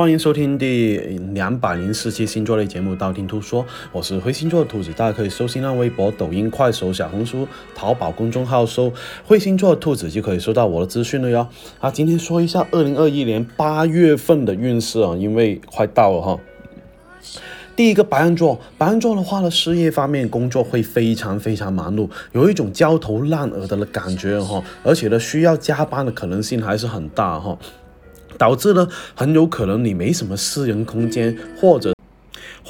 欢迎收听第两百零四期星座类节目《道听途说》，我是灰星座的兔子，大家可以搜新浪微博、抖音、快手、小红书、淘宝公众号搜“灰星座的兔子”就可以收到我的资讯了哟。啊，今天说一下二零二一年八月份的运势啊，因为快到了哈。第一个白羊座，白羊座的话呢，事业方面工作会非常非常忙碌，有一种焦头烂额的感觉哈，而且呢，需要加班的可能性还是很大哈。导致呢，很有可能你没什么私人空间，或者。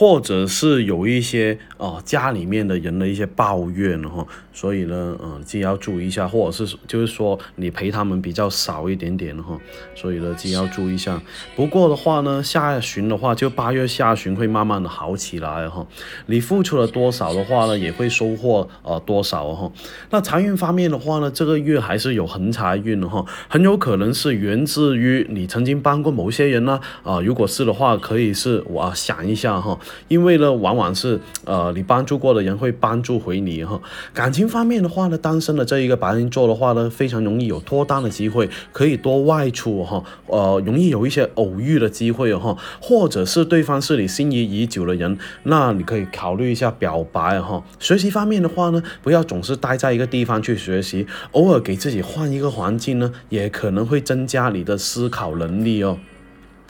或者是有一些呃家里面的人的一些抱怨哈，所以呢，嗯，就要注意一下，或者是就是说你陪他们比较少一点点哈，所以呢，就要注意一下。不过的话呢，下旬的话，就八月下旬会慢慢的好起来哈。你付出了多少的话呢，也会收获呃多少哈。那财运方面的话呢，这个月还是有横财运哈，很有可能是源自于你曾经帮过某些人呢啊，如果是的话，可以是我想一下哈。因为呢，往往是呃，你帮助过的人会帮助回你哈。感情方面的话呢，单身的这一个白羊座的话呢，非常容易有脱单的机会，可以多外出哈。呃，容易有一些偶遇的机会哈，或者是对方是你心仪已久的人，那你可以考虑一下表白哈。学习方面的话呢，不要总是待在一个地方去学习，偶尔给自己换一个环境呢，也可能会增加你的思考能力哦。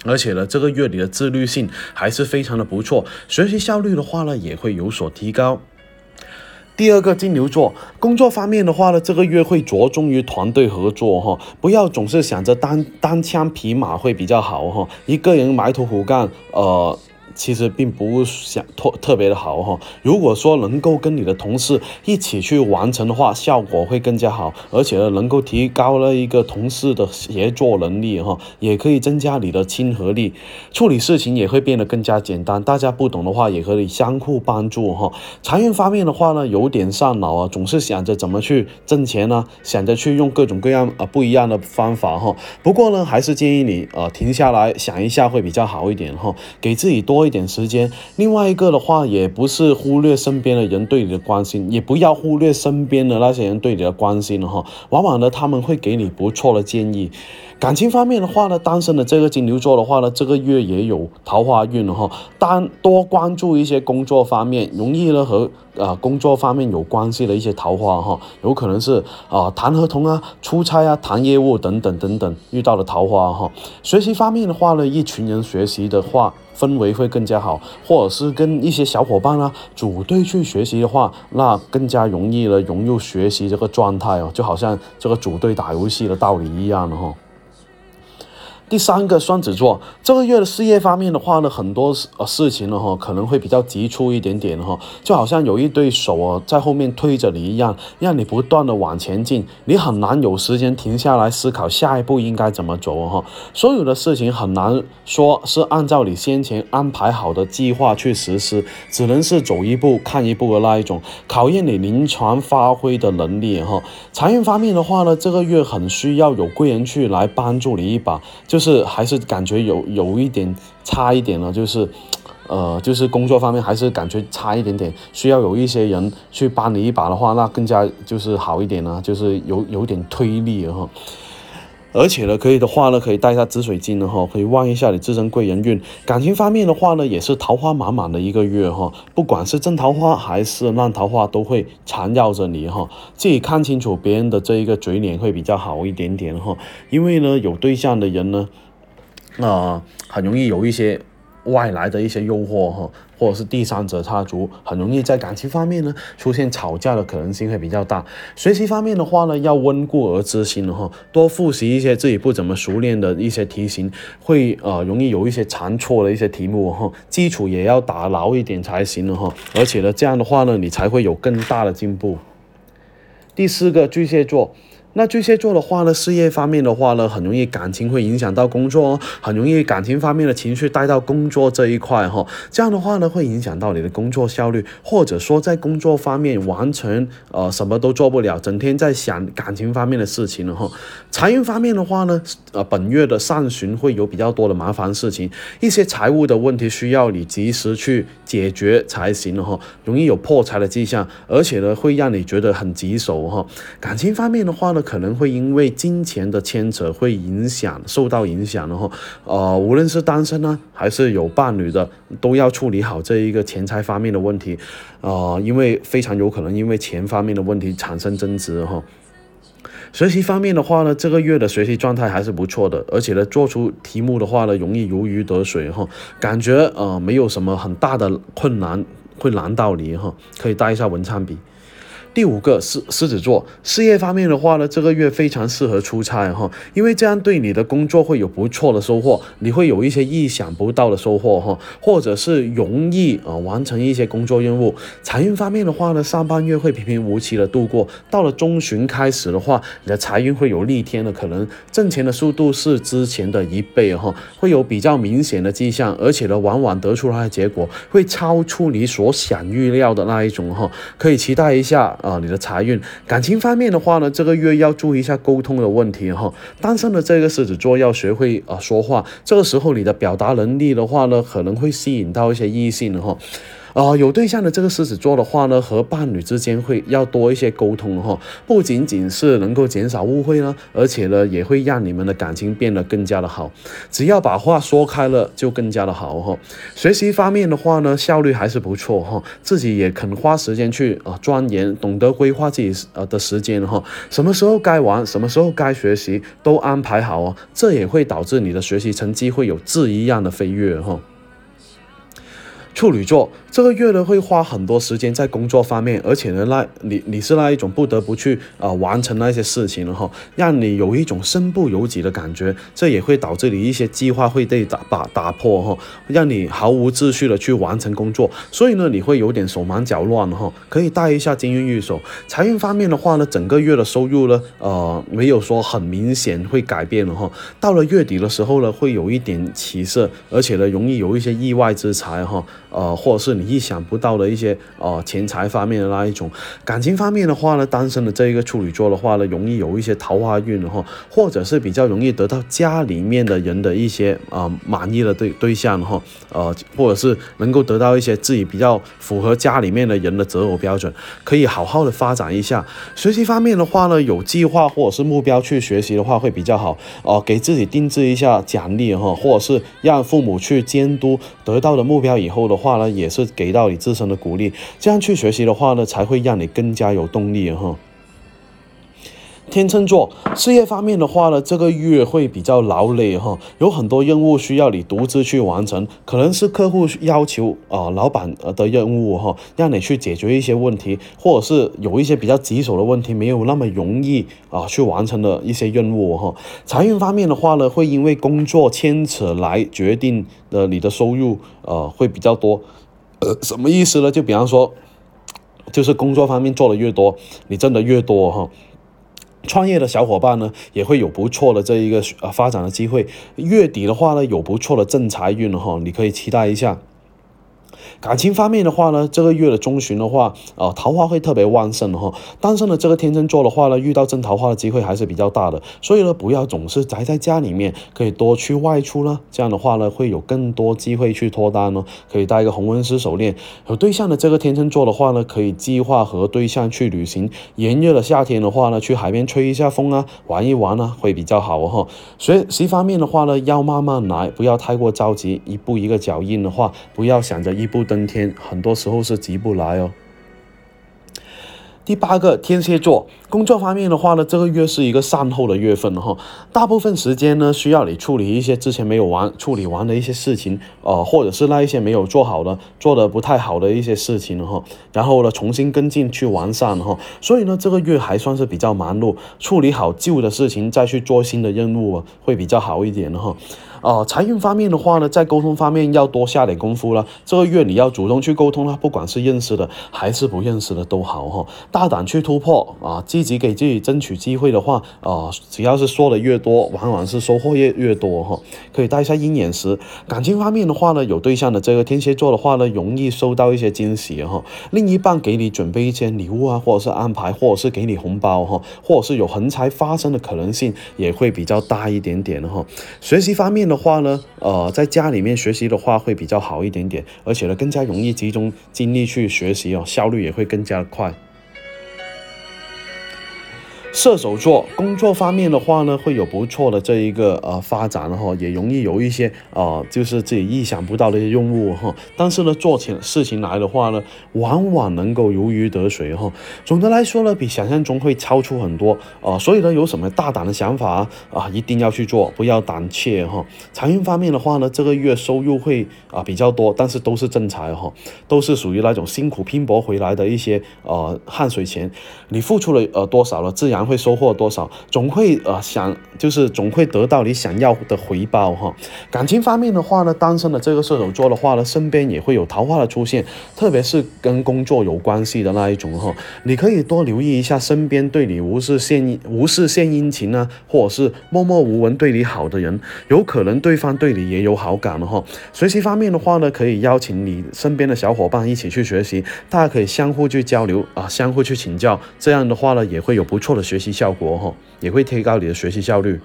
而且呢，这个月你的自律性还是非常的不错，学习效率的话呢也会有所提高。第二个金牛座，工作方面的话呢，这个月会着重于团队合作哈，不要总是想着单单枪匹马会比较好哈，一个人埋头苦干，呃。其实并不想特特别的好哈。如果说能够跟你的同事一起去完成的话，效果会更加好，而且呢，能够提高了一个同事的协作能力哈，也可以增加你的亲和力，处理事情也会变得更加简单。大家不懂的话，也可以相互帮助哈。财运方面的话呢，有点上脑啊，总是想着怎么去挣钱呢，想着去用各种各样啊不一样的方法哈。不过呢，还是建议你呃停下来想一下会比较好一点哈，给自己多。多一点时间，另外一个的话，也不是忽略身边的人对你的关心，也不要忽略身边的那些人对你的关心哈。往往呢，他们会给你不错的建议。感情方面的话呢，单身的这个金牛座的话呢，这个月也有桃花运哈。单多关注一些工作方面，容易呢和啊工作方面有关系的一些桃花哈，有可能是啊谈合同啊、出差啊、谈业务等等等等遇到了桃花哈。学习方面的话呢，一群人学习的话。氛围会更加好，或者是跟一些小伙伴啊组队去学习的话，那更加容易了融入学习这个状态哦，就好像这个组队打游戏的道理一样的哈。第三个双子座，这个月的事业方面的话呢，很多呃事情呢哈，可能会比较急促一点点哈，就好像有一对手啊在后面推着你一样，让你不断的往前进，你很难有时间停下来思考下一步应该怎么走哈。所有的事情很难说是按照你先前安排好的计划去实施，只能是走一步看一步的那一种，考验你临床发挥的能力哈。财运方面的话呢，这个月很需要有贵人去来帮助你一把，就。是还是感觉有有一点差一点了，就是，呃，就是工作方面还是感觉差一点点，需要有一些人去帮你一把的话，那更加就是好一点呢，就是有有点推力哈。而且呢，可以的话呢，可以带一下紫水晶的哈，可以旺一下你自身贵人运。感情方面的话呢，也是桃花满满的一个月哈，不管是正桃花还是烂桃花，都会缠绕着你哈。自己看清楚别人的这一个嘴脸会比较好一点点哈，因为呢，有对象的人呢，啊，很容易有一些。外来的一些诱惑哈，或者是第三者插足，很容易在感情方面呢出现吵架的可能性会比较大。学习方面的话呢，要温故而知新哈，多复习一些自己不怎么熟练的一些题型，会呃容易有一些残错的一些题目哈，基础也要打牢一点才行了哈。而且呢，这样的话呢，你才会有更大的进步。第四个巨蟹座。那巨蟹座的话呢，事业方面的话呢，很容易感情会影响到工作哦，很容易感情方面的情绪带到工作这一块哈，这样的话呢，会影响到你的工作效率，或者说在工作方面完成呃什么都做不了，整天在想感情方面的事情了哈。财运方面的话呢，呃，本月的上旬会有比较多的麻烦事情，一些财务的问题需要你及时去解决才行了哈，容易有破财的迹象，而且呢，会让你觉得很棘手哈。感情方面的话呢。可能会因为金钱的牵扯会影响受到影响，然后呃，无论是单身呢，还是有伴侣的，都要处理好这一个钱财方面的问题，呃，因为非常有可能因为钱方面的问题产生争执哈。学习方面的话呢，这个月的学习状态还是不错的，而且呢，做出题目的话呢，容易如鱼得水哈，感觉呃没有什么很大的困难会难到你哈，可以带一下文昌笔。第五个狮狮子座事业方面的话呢，这个月非常适合出差哈，因为这样对你的工作会有不错的收获，你会有一些意想不到的收获哈，或者是容易啊完成一些工作任务。财运方面的话呢，上半月会平平无奇的度过，到了中旬开始的话，你的财运会有逆天的可能，挣钱的速度是之前的一倍哈，会有比较明显的迹象，而且呢，往往得出来的结果会超出你所想预料的那一种哈，可以期待一下。啊，啊你的财运、感情方面的话呢，这个月要注意一下沟通的问题哈。单身的这个狮子座要学会啊说话，这个时候你的表达能力的话呢，可能会吸引到一些异性哈。啊，有对象的这个狮子座的话呢，和伴侣之间会要多一些沟通哈，不仅仅是能够减少误会呢，而且呢，也会让你们的感情变得更加的好。只要把话说开了，就更加的好哈。学习方面的话呢，效率还是不错哈，自己也肯花时间去啊钻研，懂得规划自己呃的时间哈，什么时候该玩，什么时候该学习，都安排好哦，这也会导致你的学习成绩会有质一样的飞跃哈。处女座这个月呢会花很多时间在工作方面，而且呢，那你你是那一种不得不去啊完成那些事情了哈，让你有一种身不由己的感觉，这也会导致你一些计划会被打打打破哈，让你毫无秩序的去完成工作，所以呢，你会有点手忙脚乱哈，可以带一下金运玉手。财运方面的话呢，整个月的收入呢，呃，没有说很明显会改变了哈，到了月底的时候呢，会有一点起色，而且呢，容易有一些意外之财哈。呃，或者是你意想不到的一些呃钱财方面的那一种，感情方面的话呢，单身的这一个处女座的话呢，容易有一些桃花运哈，或者是比较容易得到家里面的人的一些啊满意的对对象哈，呃，或者是能够得到一些自己比较符合家里面的人的择偶标准，可以好好的发展一下。学习方面的话呢，有计划或者是目标去学习的话会比较好哦，给自己定制一下奖励哈，或者是让父母去监督得到的目标以后的。话呢，也是给到你自身的鼓励，这样去学习的话呢，才会让你更加有动力哈。天秤座事业方面的话呢，这个月会比较劳累哈，有很多任务需要你独自去完成，可能是客户要求啊，老板的任务哈，让你去解决一些问题，或者是有一些比较棘手的问题，没有那么容易啊去完成的一些任务哈。财运方面的话呢，会因为工作牵扯来决定的你的收入呃会比较多，呃 什么意思呢？就比方说，就是工作方面做的越多，你挣的越多哈。创业的小伙伴呢，也会有不错的这一个呃发展的机会。月底的话呢，有不错的正财运哈，你可以期待一下。感情方面的话呢，这个月的中旬的话，呃，桃花会特别旺盛哈。单身的这个天秤座的话呢，遇到真桃花的机会还是比较大的，所以呢，不要总是宅在家里面，可以多去外出呢。这样的话呢，会有更多机会去脱单哦。可以戴一个红纹丝手链。有对象的这个天秤座的话呢，可以计划和对象去旅行。炎热的夏天的话呢，去海边吹一下风啊，玩一玩啊，会比较好哈。学习方面的话呢，要慢慢来，不要太过着急，一步一个脚印的话，不要想着一。步登天，很多时候是急不来哦。第八个天蝎座，工作方面的话呢，这个月是一个善后的月份哈，大部分时间呢需要你处理一些之前没有完处理完的一些事情，呃，或者是那一些没有做好的、做的不太好的一些事情哈，然后呢重新跟进去完善哈，所以呢这个月还算是比较忙碌，处理好旧的事情再去做新的任务会比较好一点哈。啊，财运方面的话呢，在沟通方面要多下点功夫了。这个月你要主动去沟通了，不管是认识的还是不认识的都好哈，大胆去突破啊，积极给自己争取机会的话啊，只要是说的越多，往往是收获越越多哈。可以带一下鹰眼石。感情方面的话呢，有对象的这个天蝎座的话呢，容易收到一些惊喜哈。另一半给你准备一些礼物啊，或者是安排，或者是给你红包哈，或者是有横财发生的可能性也会比较大一点点哈。学习方面。的话呢，呃，在家里面学习的话会比较好一点点，而且呢，更加容易集中精力去学习哦，效率也会更加快。射手座工作方面的话呢，会有不错的这一个呃发展哈，也容易有一些呃就是自己意想不到的一些任务哈。但是呢，做起事情来的话呢，往往能够如鱼得水哈。总的来说呢，比想象中会超出很多啊。所以呢，有什么大胆的想法啊，一定要去做，不要胆怯哈。财运方面的话呢，这个月收入会啊比较多，但是都是正财哈，都是属于那种辛苦拼搏回来的一些呃汗水钱，你付出了呃多少了，自然会收获多少，总会呃想就是总会得到你想要的回报哈。感情方面的话呢，单身的这个射手座的话呢，身边也会有桃花的出现，特别是跟工作有关系的那一种哈，你可以多留意一下身边对你无事献无事献殷勤啊，或者是默默无闻对你好的人，有可能对方对你也有好感的哈。学习方面的话呢，可以邀请你身边的小伙伴一起去学习，大家可以相互去交流啊，相互去请教，这样的话呢，也会有不错的学习效果哈，也会提高你的学习效率。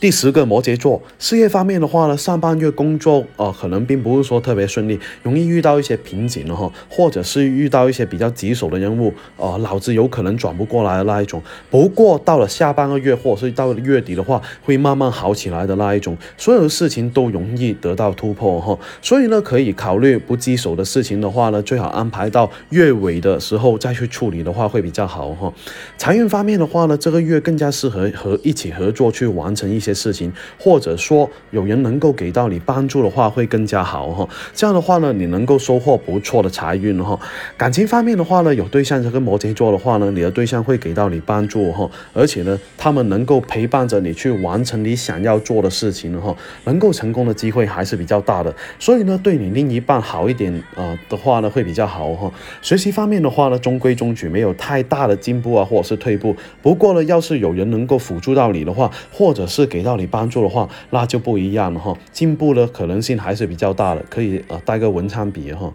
第十个摩羯座，事业方面的话呢，上半月工作呃可能并不是说特别顺利，容易遇到一些瓶颈了哈，或者是遇到一些比较棘手的任务，呃脑子有可能转不过来的那一种。不过到了下半个月或者是到了月底的话，会慢慢好起来的那一种，所有的事情都容易得到突破哈。所以呢，可以考虑不棘手的事情的话呢，最好安排到月尾的时候再去处理的话会比较好哈。财运方面的话呢，这个月更加适合和一起合作去完成一些。事情，或者说有人能够给到你帮助的话，会更加好哈。这样的话呢，你能够收获不错的财运哈。感情方面的话呢，有对象这个摩羯座的话呢，你的对象会给到你帮助哈，而且呢，他们能够陪伴着你去完成你想要做的事情哈，能够成功的机会还是比较大的。所以呢，对你另一半好一点啊的话呢，会比较好哈。学习方面的话呢，中规中矩，没有太大的进步啊，或者是退步。不过呢，要是有人能够辅助到你的话，或者是给给到你帮助的话，那就不一样了哈，进步的可能性还是比较大的，可以呃带个文昌笔哈。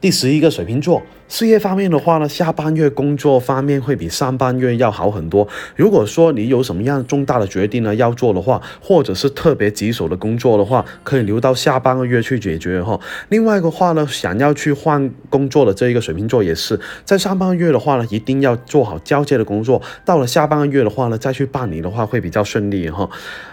第十一个水瓶座。事业方面的话呢，下半月工作方面会比上半月要好很多。如果说你有什么样重大的决定呢要做的话，或者是特别棘手的工作的话，可以留到下半个月去解决哈。另外一个话呢，想要去换工作的这一个水瓶座也是，在上半个月的话呢，一定要做好交接的工作。到了下半个月的话呢，再去办理的话会比较顺利哈。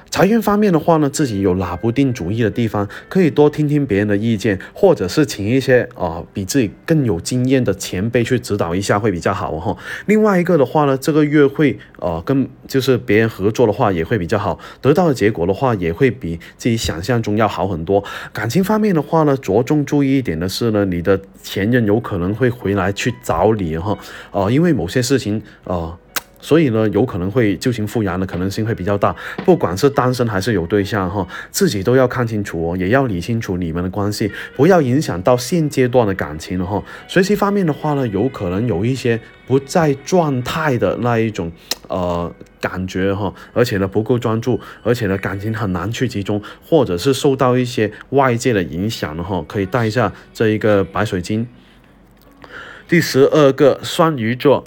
财运方面的话呢，自己有拿不定主意的地方，可以多听听别人的意见，或者是请一些啊比自己更有经验的前辈去指导一下会比较好哈。另外一个的话呢，这个月会呃跟就是别人合作的话也会比较好，得到的结果的话也会比自己想象中要好很多。感情方面的话呢，着重注意一点的是呢，你的前任有可能会回来去找你哈，呃，因为某些事情呃。所以呢，有可能会旧情复燃的可能性会比较大。不管是单身还是有对象哈，自己都要看清楚哦，也要理清楚你们的关系，不要影响到现阶段的感情了哈。学习方面的话呢，有可能有一些不在状态的那一种呃感觉哈，而且呢不够专注，而且呢感情很难去集中，或者是受到一些外界的影响的哈，可以带一下这一个白水晶。第十二个双鱼座。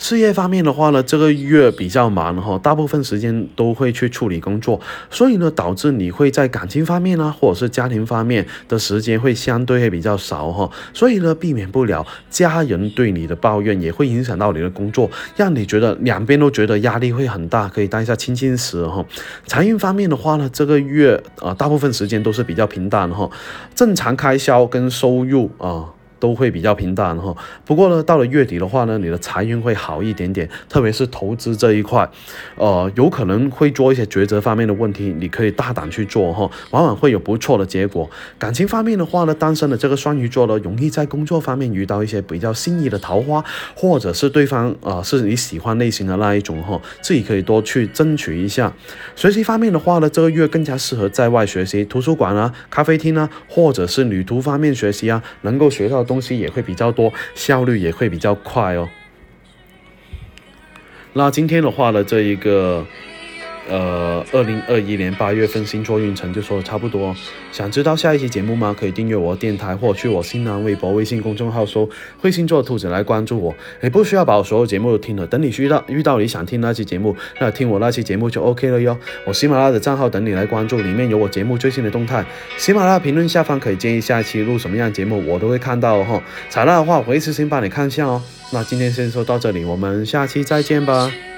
事业方面的话呢，这个月比较忙哈，大部分时间都会去处理工作，所以呢，导致你会在感情方面呢，或者是家庭方面的时间会相对会比较少哈，所以呢，避免不了家人对你的抱怨，也会影响到你的工作，让你觉得两边都觉得压力会很大，可以当一下青青石哈。财运方面的话呢，这个月啊，大部分时间都是比较平淡哈，正常开销跟收入啊。都会比较平淡哈，不过呢，到了月底的话呢，你的财运会好一点点，特别是投资这一块，呃，有可能会做一些抉择方面的问题，你可以大胆去做哈，往往会有不错的结果。感情方面的话呢，单身的这个双鱼座呢，容易在工作方面遇到一些比较心仪的桃花，或者是对方啊是你喜欢类型的那一种哈，自己可以多去争取一下。学习方面的话呢，这个月更加适合在外学习，图书馆啊、咖啡厅啊，或者是旅途方面学习啊，能够学到。东西也会比较多，效率也会比较快哦。那今天的话呢，这一个呃，二零二一年八月份星座运程就说的差不多。想知道下一期节目吗？可以订阅我电台，或去我新浪微博、微信公众号搜“会星座兔子”来关注我。你不需要把我所有节目都听了，等你遇到遇到你想听那期节目，那听我那期节目就 OK 了哟。我喜马拉雅的账号等你来关注，里面有我节目最新的动态。喜马拉雅评论下方可以建议下一期录什么样节目，我都会看到哦。采纳的话，我会私信帮你看一下哦。那今天先说到这里，我们下期再见吧。